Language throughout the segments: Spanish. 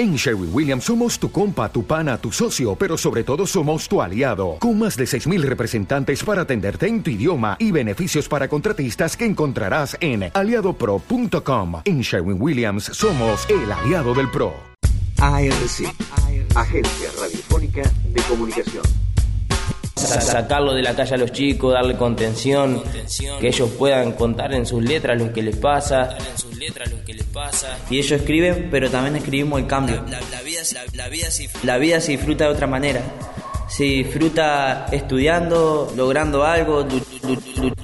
En Sherwin Williams somos tu compa, tu pana, tu socio, pero sobre todo somos tu aliado, con más de 6.000 representantes para atenderte en tu idioma y beneficios para contratistas que encontrarás en aliadopro.com. En Sherwin Williams somos el aliado del PRO. ARC, Agencia Radiofónica de Comunicación. Sacarlo de la calle a los chicos, darle contención, que ellos puedan contar en sus letras lo que les pasa. Y ellos escriben, pero también escribimos el cambio. La vida se disfruta de otra manera. Se disfruta estudiando, logrando algo,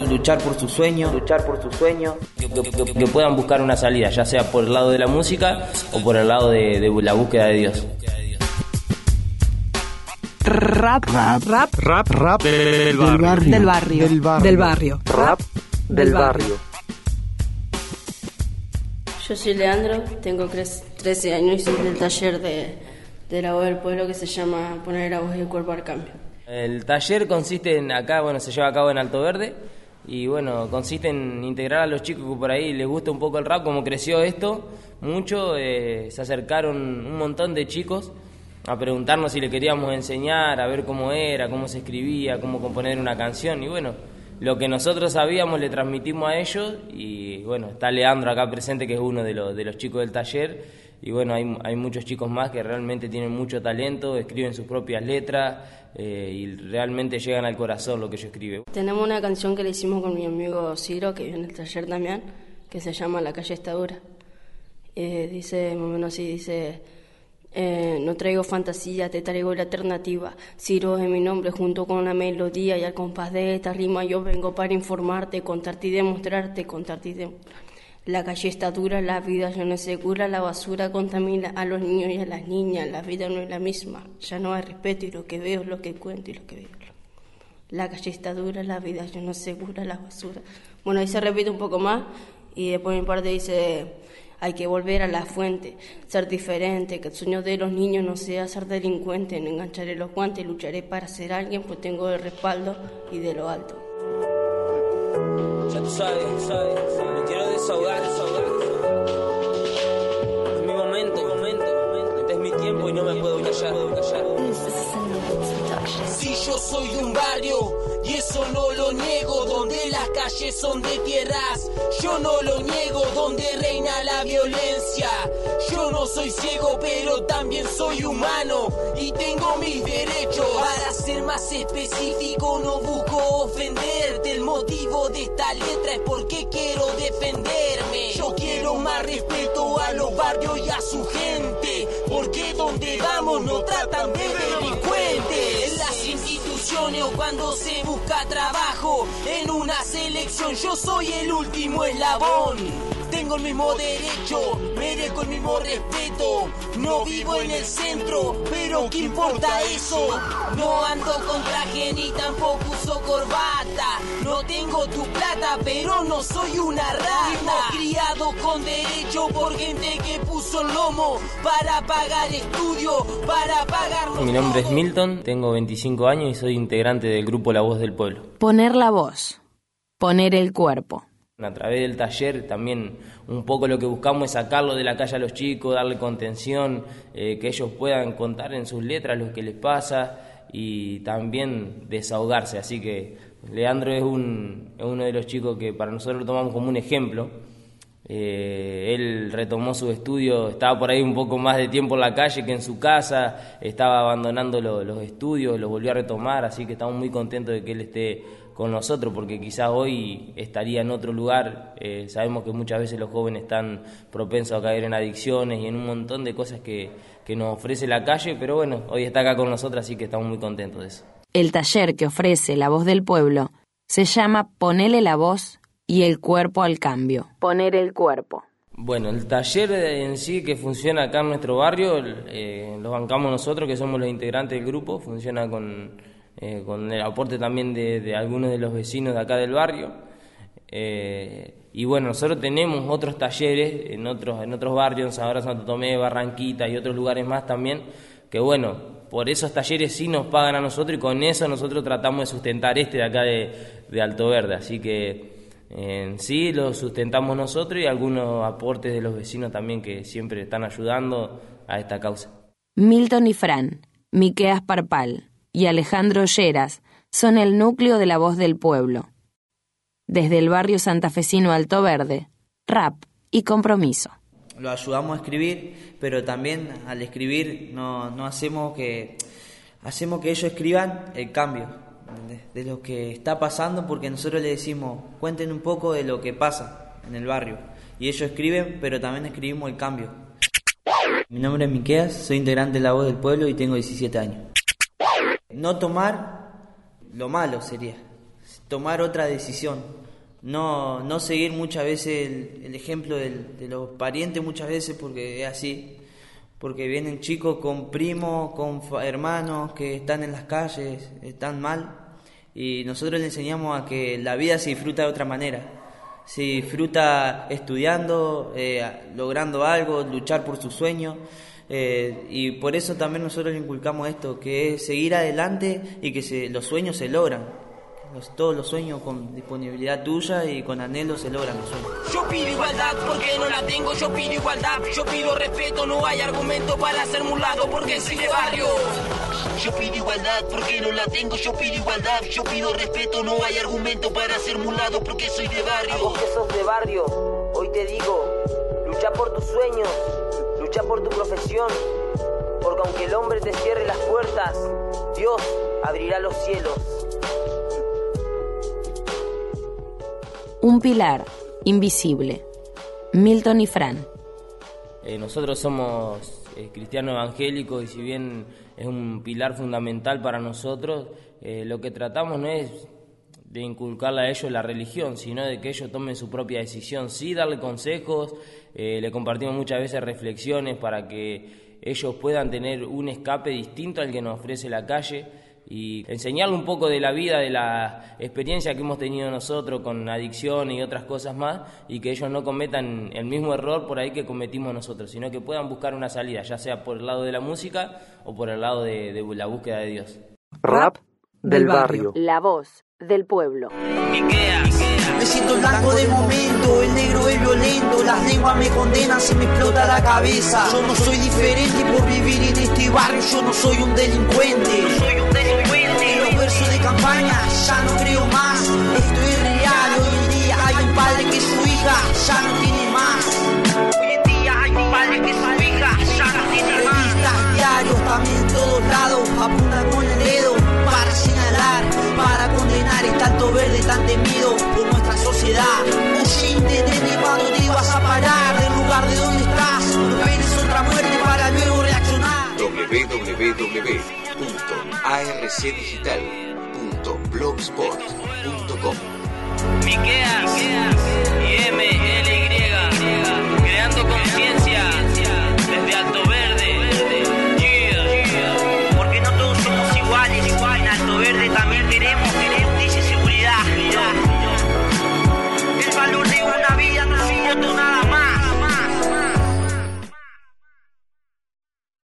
luchar por su sueño, luchar por su sueño. Que, puedan buscar una salida, ya sea por el lado de la música o por el lado de, de la búsqueda de Dios. Rap, rap, rap, rap, rap del barrio. Del barrio. Del barrio. Rap del barrio. Yo soy Leandro, tengo 13 años y soy del taller de, de la voz del pueblo que se llama Poner la voz y el cuerpo al cambio. El taller consiste en acá, bueno, se lleva a cabo en Alto Verde y bueno, consiste en integrar a los chicos que por ahí les gusta un poco el rap, como creció esto, mucho, eh, se acercaron un montón de chicos a preguntarnos si le queríamos enseñar, a ver cómo era, cómo se escribía, cómo componer una canción y bueno, lo que nosotros sabíamos le transmitimos a ellos y bueno, está Leandro acá presente que es uno de los, de los chicos del taller y bueno, hay, hay muchos chicos más que realmente tienen mucho talento, escriben sus propias letras eh, y realmente llegan al corazón lo que yo escribe. Tenemos una canción que le hicimos con mi amigo Ciro, que vive en el taller también, que se llama La calle está dura. Eh, dice, más o menos así, dice... Eh, no traigo fantasía, te traigo la alternativa. Ciro es mi nombre junto con la melodía y al compás de esta rima yo vengo para informarte, contarte y demostrarte, contarte y. La calle está dura, la vida ya no es segura, la basura contamina a los niños y a las niñas, la vida no es la misma, ya no hay respeto y lo que veo es lo que cuento y lo que veo. La calle está dura, la vida ya no es segura, la basura. Bueno, ahí se repite un poco más y después mi parte dice hay que volver a la fuente, ser diferente, que el sueño de los niños no sea ser delincuente, no engancharé los guantes, lucharé para ser alguien, pues tengo el respaldo y de lo alto. Ya tú sabes, sabes, me quiero desahogar, desahogar. Es mi momento, momento, este es mi tiempo y no me puedo callar, callar. Si yo soy un barrio y eso no lo niego, donde las calles son de tierras, yo no lo niego, donde reina la violencia. Yo no soy ciego, pero también soy humano y tengo mis derechos. Para ser más específico, no busco ofenderte. El motivo de esta letra es porque quiero defenderme. Yo quiero más respeto a los barrios y a su gente, porque donde vamos no tratan de delincuentes. En las instituciones o cuando se busca trabajo, en una selección yo soy el último eslabón. Tengo el mismo derecho, merezco el mismo respeto. No vivo en el centro, pero ¿qué importa eso? No ando con traje ni tampoco uso corbata. No tengo tu plata, pero no soy una rata. criado con derecho por gente que puso el lomo para pagar estudio, para pagar Mi nombre es Milton, tengo 25 años y soy integrante del grupo La Voz del Pueblo. Poner la voz, poner el cuerpo. A través del taller también un poco lo que buscamos es sacarlo de la calle a los chicos, darle contención, eh, que ellos puedan contar en sus letras lo que les pasa y también desahogarse. Así que Leandro es, un, es uno de los chicos que para nosotros lo tomamos como un ejemplo. Eh, él retomó su estudio, estaba por ahí un poco más de tiempo en la calle que en su casa, estaba abandonando los estudios, los volvió a retomar, así que estamos muy contentos de que él esté con nosotros, porque quizás hoy estaría en otro lugar. Eh, sabemos que muchas veces los jóvenes están propensos a caer en adicciones y en un montón de cosas que, que nos ofrece la calle, pero bueno, hoy está acá con nosotros, así que estamos muy contentos de eso. El taller que ofrece La Voz del Pueblo se llama Ponele la voz y el cuerpo al cambio. Poner el cuerpo. Bueno, el taller en sí que funciona acá en nuestro barrio, eh, lo bancamos nosotros, que somos los integrantes del grupo, funciona con eh, con el aporte también de, algunos de los vecinos de acá del barrio. Eh, y bueno, nosotros tenemos otros talleres en otros, en otros barrios, ahora Santo Tomé, Barranquita y otros lugares más también, que bueno, por esos talleres sí nos pagan a nosotros y con eso nosotros tratamos de sustentar este de acá de, Alto Verde. Así que en sí lo sustentamos nosotros y algunos aportes de los vecinos también que siempre están ayudando a esta causa. Milton y Fran, Miqueas Parpal y Alejandro Lleras son el núcleo de la voz del pueblo. Desde el barrio santafesino Alto Verde, rap y compromiso. Lo ayudamos a escribir, pero también al escribir no, no hacemos que hacemos que ellos escriban el cambio de, lo que está pasando, porque nosotros les decimos, cuenten un poco de lo que pasa en el barrio. Y ellos escriben, pero también escribimos el cambio. Mi nombre es Miqueas, soy integrante de La Voz del Pueblo y tengo 17 años. No tomar lo malo sería, tomar otra decisión. No, no seguir muchas veces el, ejemplo de los parientes muchas veces porque es así, porque vienen chicos con primos, con hermanos que están en las calles, están mal, y nosotros les enseñamos a que la vida se disfruta de otra manera. Se disfruta estudiando, eh, logrando algo, luchar por su sueño. Eh, y por eso también nosotros le inculcamos esto, que es seguir adelante y que se, los sueños se logran. Los, todos los sueños con disponibilidad tuya y con anhelo se logran los sueños. Yo pido igualdad porque no la tengo, yo pido igualdad, yo pido respeto, no hay argumento para ser mulado porque soy de barrio. Yo pido igualdad porque no la tengo, yo pido igualdad, yo pido respeto, no hay argumento para ser mulado porque soy de barrio. A vos que sos de barrio, hoy te digo, lucha por tus sueños, lucha por tu profesión, porque aunque el hombre te cierre las puertas, Dios abrirá los cielos. Un pilar invisible. Milton y Fran. Eh, nosotros somos eh, cristianos evangélicos y si bien es un pilar fundamental para nosotros, eh, lo que tratamos no es de inculcarle a ellos la religión, sino de que ellos tomen su propia decisión. Sí, darle consejos, le compartimos muchas veces reflexiones para que ellos puedan tener un escape distinto al que nos ofrece la calle y enseñarle un poco de la vida, de la experiencia que hemos tenido nosotros con adicción y otras cosas más, y que ellos no cometan el mismo error por ahí que cometimos nosotros, sino que puedan buscar una salida, ya sea por el lado de la música o por el lado de, de la búsqueda de Dios. Rap del barrio. La voz del pueblo. Me siento blanco de momento, el negro es violento, las lenguas me condenan, se me explota la cabeza. Yo no soy diferente por vivir en este barrio, yo no soy un delincuente. No soy un delincuente. Ya no creo más, esto es real. Hoy en día hay un padre que su hija ya no tiene más. Hoy en día hay un padre que su hija ya no tiene más. Revistas, diarios, también en todos lados, apuntan con el dedo para señalar, para condenar este alto verde tan temido por nuestra sociedad. Oyente de mi cuando te vas a parar del lugar de donde estás. No esperes otra muerte para luego reaccionar blogspot.com. Miqueas y MLY, creando conciencia.